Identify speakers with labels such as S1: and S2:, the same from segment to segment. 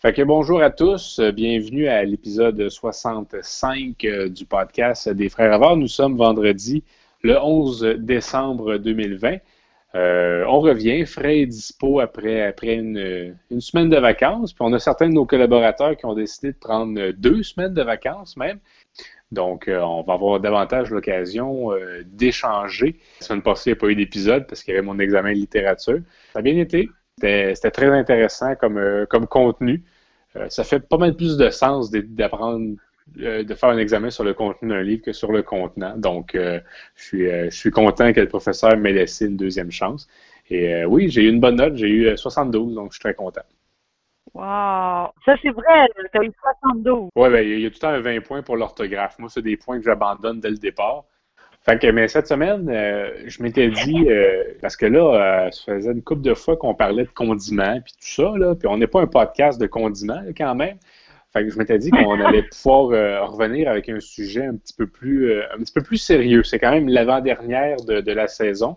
S1: Fait que bonjour à tous, bienvenue à l'épisode 65 euh, du podcast des Frères Avars. Nous sommes vendredi le 11 décembre 2020. Euh, on revient frais et dispo après, après une, une, semaine de vacances. Puis on a certains de nos collaborateurs qui ont décidé de prendre deux semaines de vacances même. Donc, euh, on va avoir davantage l'occasion euh, d'échanger. La semaine passée, il n'y a pas eu d'épisode parce qu'il y avait mon examen de littérature. Ça a bien été. C'était très intéressant comme, euh, comme contenu. ça fait pas mal plus de sens d'apprendre, de faire un examen sur le contenu d'un livre que sur le contenant. Donc, je, suis, je suis content que le professeur m'ait laissé une deuxième chance. Et oui, j'ai eu une bonne note. J'ai eu 72, donc je suis très content.
S2: Wow! Ça, c'est vrai, tu as eu 72.
S1: Oui, ben, il y a tout le temps un 20 points pour l'orthographe. Moi, c'est des points que j'abandonne dès le départ. Fait que, mais cette semaine, euh, je m'étais dit, euh, parce que là, euh, ça faisait une couple de fois qu'on parlait de condiments, puis tout ça, là, puis on n'est pas un podcast de condiments, quand même. Fait que je m'étais dit qu'on allait pouvoir revenir avec un sujet un petit peu plus, un petit peu plus sérieux. C'est quand même l'avant-dernière de, de, la saison.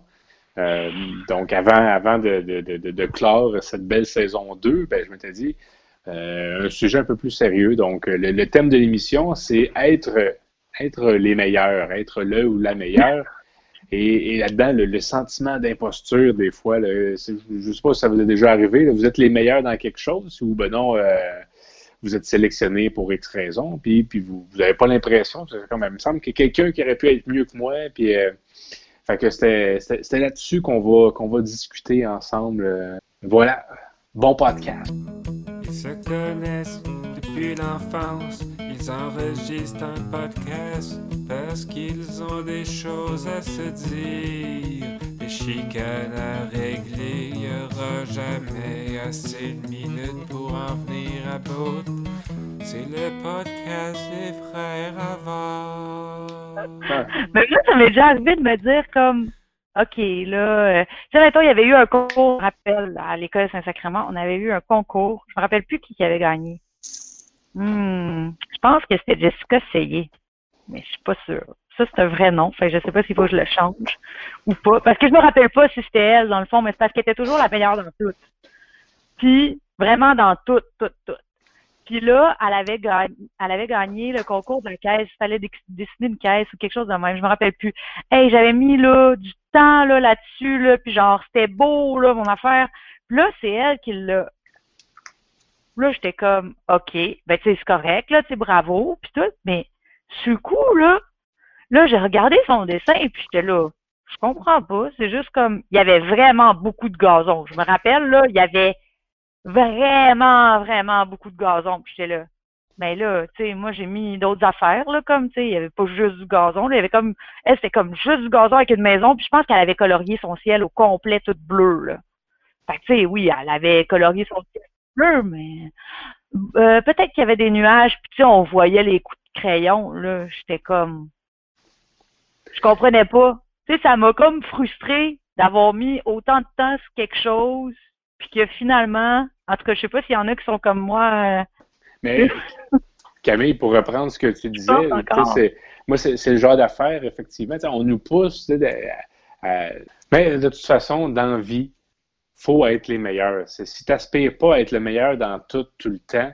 S1: Donc, avant, avant de, de, de, clore cette belle saison 2, ben, je m'étais dit un sujet un peu plus sérieux. Donc, le thème de l'émission, c'est être, être les meilleurs, être le ou la meilleure. Et, là-dedans, le, sentiment d'imposture, des fois, je ne sais pas si ça vous est déjà arrivé, vous êtes les meilleurs dans quelque chose ou ben non, euh, vous êtes sélectionné pour X raison, puis, vous n'avez pas l'impression, comme il me semble que quelqu'un qui aurait pu être mieux que moi, puis fait que c'était là-dessus qu'on va, qu'on va discuter ensemble. Voilà, bon podcast.
S3: Ils se connaissent depuis l'enfance, ils enregistrent un podcast parce qu'ils ont des choses à se dire, des chicanes à régler, il n'y aura jamais assez de minutes pour en venir à bout. C'est le podcast des frères avant.
S2: Mais là, ça m'est déjà arrivé de me dire comme OK, là, euh, tu sais, il y avait eu un concours, je rappelle, à l'école Saint-Sacrement, on avait eu un concours. Je me rappelle plus qui, avait gagné. Hmm, je pense que c'était Jessica Seyé, mais je suis pas sûre. Ça, c'est un vrai nom. Fait que je sais pas s'il faut que je le change ou pas. Parce que je me rappelle pas si c'était elle, dans le fond, mais c'est parce qu'elle était toujours la meilleure dans tout. Puis, vraiment dans tout, tout, tout. Puis là, elle avait, gagné, elle avait gagné le concours de la caisse. Il fallait dessiner une caisse ou quelque chose de même. Je me rappelle plus. Hey, j'avais mis là du temps là là-dessus là, puis genre c'était beau là mon affaire. Puis là, c'est elle qui l'a. Là, j'étais comme, ok, ben tu sais c'est correct là, tu bravo, puis tout. Mais ce coup là, là j'ai regardé son dessin puis j'étais là. Je comprends pas. C'est juste comme, il y avait vraiment beaucoup de gazon. Je me rappelle là, il y avait vraiment, vraiment beaucoup de gazon. Puis j'étais là. Mais là, tu sais, moi, j'ai mis d'autres affaires, là, comme, tu sais, il n'y avait pas juste du gazon. il y avait comme, elle, c'était comme juste du gazon avec une maison. Puis je pense qu'elle avait colorié son ciel au complet tout bleu, là. Fait que, tu sais, oui, elle avait colorié son ciel mais euh, peut-être qu'il y avait des nuages. Puis, tu sais, on voyait les coups de crayon, là. J'étais comme, je comprenais pas. Tu sais, ça m'a comme frustré d'avoir mis autant de temps sur quelque chose, puis que finalement, en tout cas, je sais pas s'il y en a qui sont comme moi. Euh,
S1: Mais Camille, pour reprendre ce que tu disais, moi, c'est le genre d'affaires, effectivement. On nous pousse Mais de toute façon, dans la vie, faut être les meilleurs. Si tu n'aspires pas à être le meilleur dans tout, tout le temps,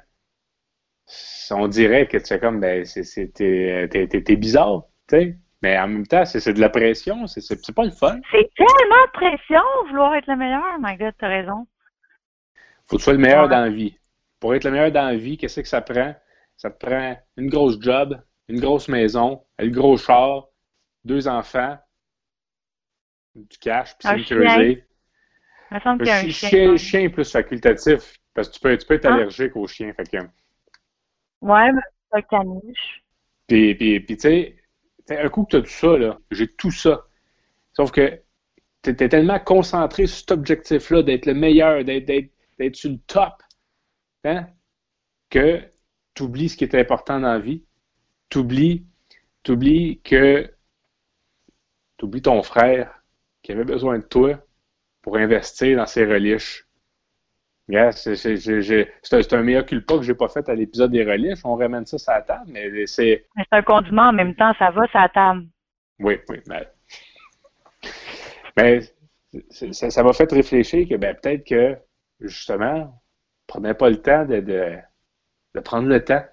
S1: on dirait que tu es comme, ben, t'es bizarre, tu sais. Mais en même temps, c'est de la pression, c'est pas le fun.
S2: C'est tellement de pression, vouloir être le meilleur. My God, t'as raison
S1: faut que tu sois le meilleur dans la vie. Pour être le meilleur dans la vie, qu'est-ce que ça prend? Ça te prend une grosse job, une grosse maison, un gros char, deux enfants, du cash, puis sécuriser.
S2: Un
S1: chien, chien plus facultatif, parce que tu peux, tu peux être ah. allergique aux chiens. Fait que...
S2: Ouais, mais c'est un caniche.
S1: Puis, puis, puis tu sais, un coup que tu as tout ça, là, j'ai tout ça. Sauf que tu es, tellement concentré sur cet objectif-là, d'être le meilleur, d'être sur le top, hein, que tu oublies ce qui est important dans la vie. Tu oublies, que tu oublies ton frère qui avait besoin de toi pour investir dans ses reliches. c'est un meilleur culpa que je n'ai pas fait à l'épisode des reliches. On ramène ça sur la table, mais c'est.
S2: C'est un condiment en même temps, ça va sur la table.
S1: Oui, oui. Mais, ça m'a fait réfléchir que ben, peut-être que justement, prenait pas le temps de, de, de prendre le temps.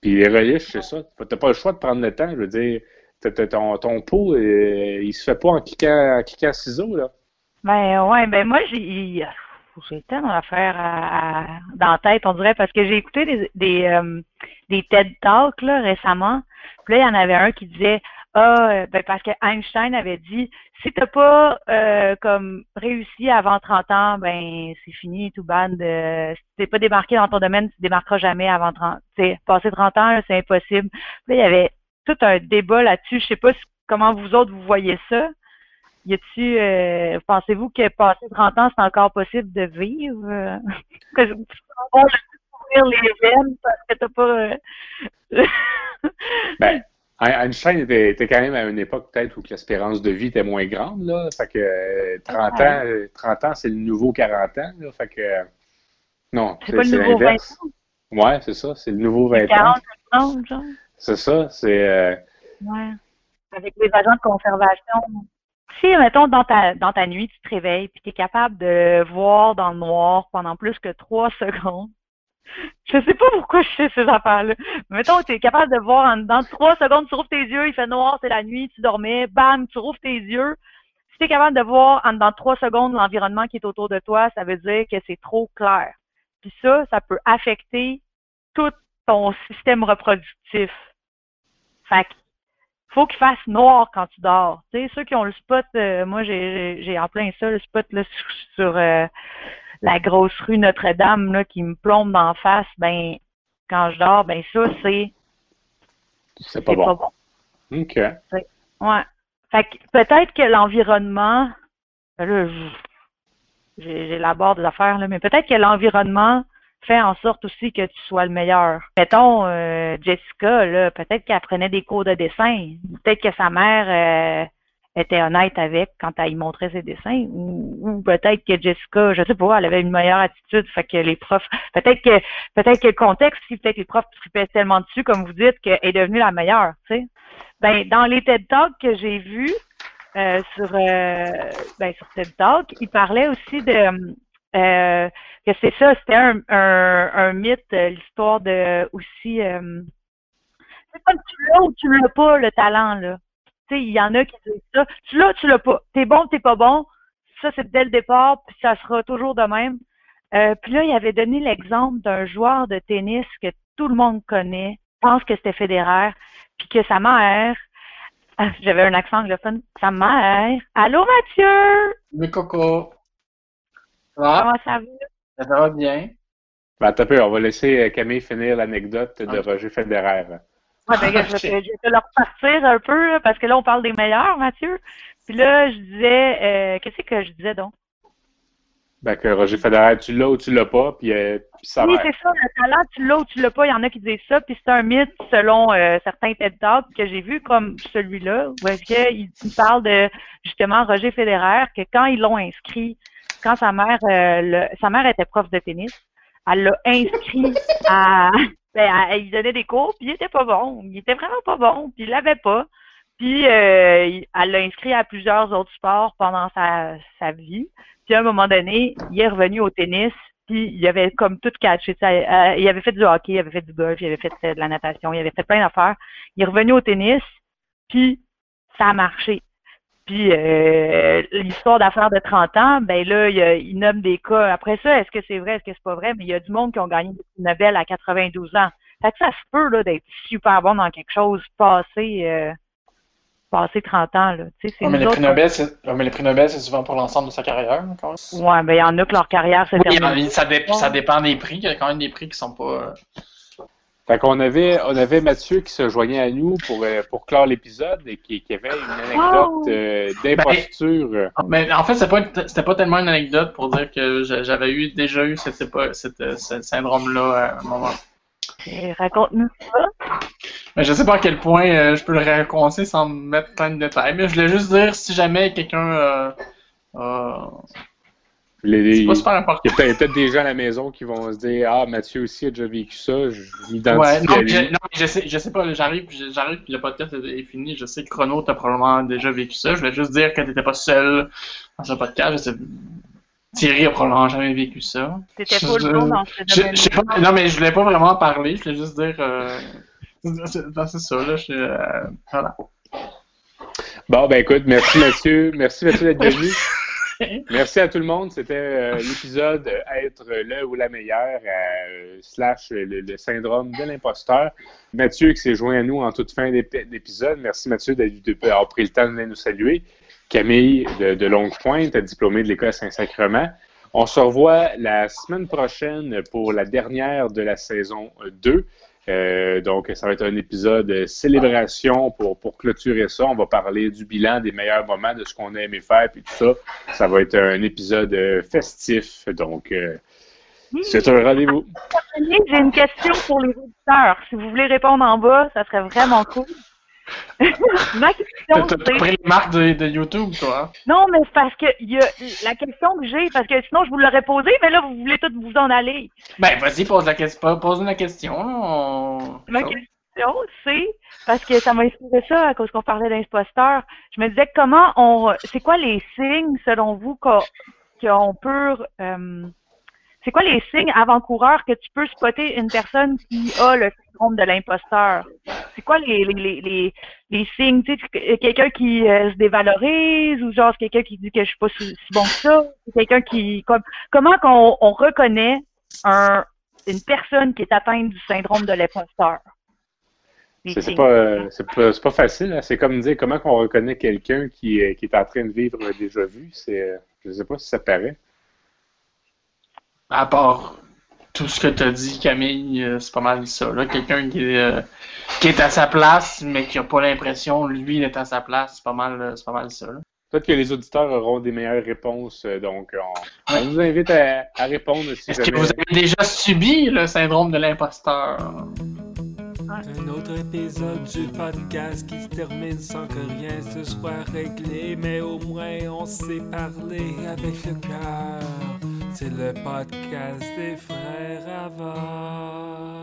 S1: Puis les reliches, c'est ça. T'as pas le choix de prendre le temps. Je veux dire, ton, ton pot, euh, il se fait pas en cliquant, en cliquant ciseaux, là.
S2: Ben ouais, ben moi j'ai j'ai tellement d'affaires à, à- dans la tête, on dirait, parce que j'ai écouté des des, euh, des TED Talks là, récemment. Puis là, il y en avait un qui disait Ah, ben parce que Einstein avait dit si t'as pas euh, comme réussi avant 30 ans, ben c'est fini, tout bad. Euh, si t'es pas démarqué dans ton domaine, tu démarqueras jamais avant 30. Tu sais, passer 30 ans, c'est impossible. Puis là, il y avait tout un débat là-dessus. Je sais pas si- comment vous autres vous voyez ça. Y a-tu, euh, pensez-vous que passer 30 ans, c'est encore possible de vivre? euh, que je- on va courir les veines parce que t'as pas. euh,
S1: Ben, Ein- Einstein était, était quand même à une époque peut-être où l'espérance de vie était moins grande, là. Fait que euh, 30
S2: Ouais.
S1: ans, euh, 30 ans, c'est le nouveau 40 ans, là. Fait que, non,
S2: C'est pas le
S1: c'est
S2: nouveau 20
S1: l'inverse. Ouais, c'est ça, c'est le nouveau 20 ans.
S2: 40 ans, genre.
S1: C'est ça, c'est... euh,
S2: Ouais. Avec les agents de conservation. Si, mettons, dans ta, dans ta nuit, tu te réveilles puis tu es capable de voir dans le noir pendant plus que trois secondes. Je sais pas pourquoi je fais ces affaires-là. Mettons, tu es capable de voir en dedans de trois secondes, tu rouvres tes yeux, il fait noir, c'est la nuit, tu dormais, bam, tu rouvres tes yeux. Si tu es capable de voir en dedans de trois secondes l'environnement qui est autour de toi, ça veut dire que c'est trop clair. Puis ça, ça peut affecter tout ton système reproductif. Fait que faut qu'il fasse noir quand tu dors. Tu sais, ceux qui ont le spot, euh, moi j'ai en plein ça, le spot là, sur, sur, euh, la grosse rue Notre-Dame là, qui me plombe d'en face, ben quand je dors, ben ça c'est
S1: c'est pas bon.
S2: pas bon.
S1: OK.
S2: Ouais. Fait que peut-être que l'environnement, là, j'élabore des affaires, là, mais peut-être que l'environnement fait en sorte aussi que tu sois le meilleur. Mettons, euh, Jessica, là, peut-être qu'elle prenait des cours de dessin. Peut-être que sa mère euh, était honnête avec quand elle y montrait ses dessins. Ou, ou peut-être que Jessica, je sais pas, elle avait une meilleure attitude, fait que les profs, peut-être que peut-être que le contexte, si peut-être que les profs tripaient tellement dessus, comme vous dites, qu'elle est devenue la meilleure, tu sais. Ben, dans les TED Talks que j'ai vus euh, sur, euh, ben, sur TED Talk, il parlait aussi de euh, que c'est ça, c'était un, un, un mythe, euh, l'histoire de aussi euh, c'est comme tu l'as ou tu l'as pas, le talent, là. Tu sais, il y en a qui disent ça. Tu l'as, tu l'as pas. T'es bon, t'es pas bon. Ça, c'est dès le départ, puis ça sera toujours de même. Euh, puis là, il avait donné l'exemple d'un joueur de tennis que tout le monde connaît. Pense que c'était Federer puis que sa mère, j'avais un accent anglophone, sa mère, allô Mathieu,
S4: Mais Coco. Ça va?
S2: comment ça va?
S4: Ça va bien?
S1: Ben, un peu, on va laisser euh, Camille finir l'anecdote de. Roger Federer.
S2: Ouais, ben, je, vais, te- je vais te le repartir un peu, là, parce que là, on parle des meilleurs, Mathieu. Puis là, je disais, euh, qu'est-ce que je disais donc?
S1: Ben, que Roger Federer, tu l'as ou tu l'as pas, puis, euh, puis sa
S2: Oui, c'est ça, le talent, tu l'as ou tu l'as pas. Il y en a qui disent ça, puis c'est un mythe selon euh, certains TED Talks que j'ai vu comme celui-là, où est-ce qu'il il parle de justement Roger Federer, que quand ils l'ont inscrit, quand sa mère, euh, sa mère était prof de tennis, elle l'a inscrit à, ben, il donnait des cours, puis il était pas bon, il était vraiment pas bon, puis il l'avait pas. Puis euh, elle l'a inscrit à plusieurs autres sports pendant sa, vie. Puis à un moment donné, il est revenu au tennis, puis il avait comme tout catché. euh, il avait fait du hockey, il avait fait du golf, il avait fait de la natation, il avait fait plein d'affaires. Il est revenu au tennis, puis ça a marché. Puis euh, l'histoire d'affaires de 30 ans, ben là, il, y a- il nomme des cas. Après ça, est-ce que c'est vrai, est-ce que c'est pas vrai? Mais il y a du monde qui ont gagné des prix Nobel à 92 ans. Fait que ça se peut là, d'être super bon dans quelque chose passé, euh, passé 30 ans. Là. Tu sais, c'est
S4: Ouais, mais, les prix
S2: autres,
S4: Nobel, c'est... ouais, mais les prix Nobel, c'est souvent pour l'ensemble de sa carrière. Encore.
S2: on- Ouais, ben il y en a que leur carrière se
S4: Oui, mais ça, dé- ça dépend des prix. Il y a quand même des prix qui sont pas.
S1: Fait qu'on avait, on avait Mathieu qui se joignait à nous pour, euh, pour clore l'épisode et qui, qui avait une anecdote
S2: Oh!
S1: euh, d'imposture. euh,
S4: Mais en fait, c'était pas, c'était pas tellement une anecdote pour dire que j'a- j'avais eu déjà eu cette, euh, ce syndrome-là à un moment.
S2: Et Raconte-nous ça.
S4: Mais je sais pas à quel point euh, je peux le raconter sans me mettre plein de détails. Mais je voulais juste dire si jamais quelqu'un. Euh, euh, c'est pas
S1: il
S4: super important.
S1: y a peut-être des gens à la maison qui vont se dire Ah, Mathieu aussi a déjà vécu ça, je m'identifie
S4: Ouais, non,
S1: à lui.
S4: je, non, je sais, je sais pas, j'arrive, j'arrive, puis le podcast est est fini. Je sais que Chrono, t'as probablement déjà vécu ça. Je voulais juste dire que t'étais pas seul dans ce podcast. Je sais- Thierry a probablement jamais vécu ça.
S2: T'étais
S4: Je-
S2: full bon dans ce
S4: Je- je
S2: domaine.
S4: sais pas- non, mais je voulais pas vraiment en parler, je voulais juste dire. Euh... C'est c'est ça, là. Je, euh, voilà.
S1: Bon, ben écoute, merci Mathieu. Merci Mathieu d'être venu. Merci à tout le monde. C'était euh, l'épisode euh, Être le ou la meilleure, euh, slash le, syndrome de l'imposteur. Mathieu qui s'est joint à nous en toute fin d'ép- d'épisode. Merci Mathieu d'avoir pris le temps de nous saluer. Camille de, de Longue Pointe, diplômée de l'École Saint-Sacrement. On se revoit la semaine prochaine pour la dernière de la saison 2. Euh, donc, ça va être un épisode célébration pour, pour clôturer ça. On va parler du bilan, des meilleurs moments, de ce qu'on a aimé faire, puis tout ça. Ça va être un épisode euh, festif. Donc, euh, c'est un rendez-vous.
S2: J'ai une question pour les auditeurs. Si vous voulez répondre en bas, ça serait vraiment cool. Ma question,
S4: t'as pris les marques de, de YouTube, toi. hein?
S2: Non, mais c'est parce que y a la question que j'ai, parce que sinon je vous l'aurais posée, mais là vous voulez tous vous en aller.
S4: Ben, vas-y, pose la question. Pose la question. on-
S2: Ma question, c'est parce que ça m'a inspiré ça à cause qu'on parlait d'imposteur. Je me disais comment on, c'est quoi les signes selon vous qu'on, qu'on peut, euh, c'est quoi les signes avant-coureurs que tu peux spotter une personne qui a le syndrome de l'imposteur? C'est quoi les, les, les, les, les signes? Tu sais, quelqu'un qui euh, se dévalorise ou genre quelqu'un qui dit que je suis pas si, si bon que ça? Quelqu'un qui, comme, comment qu'on on reconnaît un, une personne qui est atteinte du syndrome de l'imposteur? Les
S1: C'est pas, euh, c'est pas, c'est pas facile. hein. C'est comme dire comment qu'on reconnaît quelqu'un qui, euh, qui est en train de vivre déjà vu. C'est, euh, je sais pas si ça paraît.
S4: À part tout ce que t'as dit, Camille, euh, c'est pas mal ça. Là, quelqu'un qui, est, euh, qui est à sa place, mais qui a pas l'impression, lui, d'être à sa place, c'est pas mal, euh, c'est pas mal ça. là.
S1: Peut-être que les auditeurs auront des meilleures réponses. Donc, on, on vous invite à, à répondre si
S4: Est-ce que vous avez déjà subi le syndrome de l'imposteur?
S3: Un autre épisode du podcast qui se termine sans que rien se soit réglé, mais au moins on s'est parlé avec le cœur. C'est le podcast des frères Ava.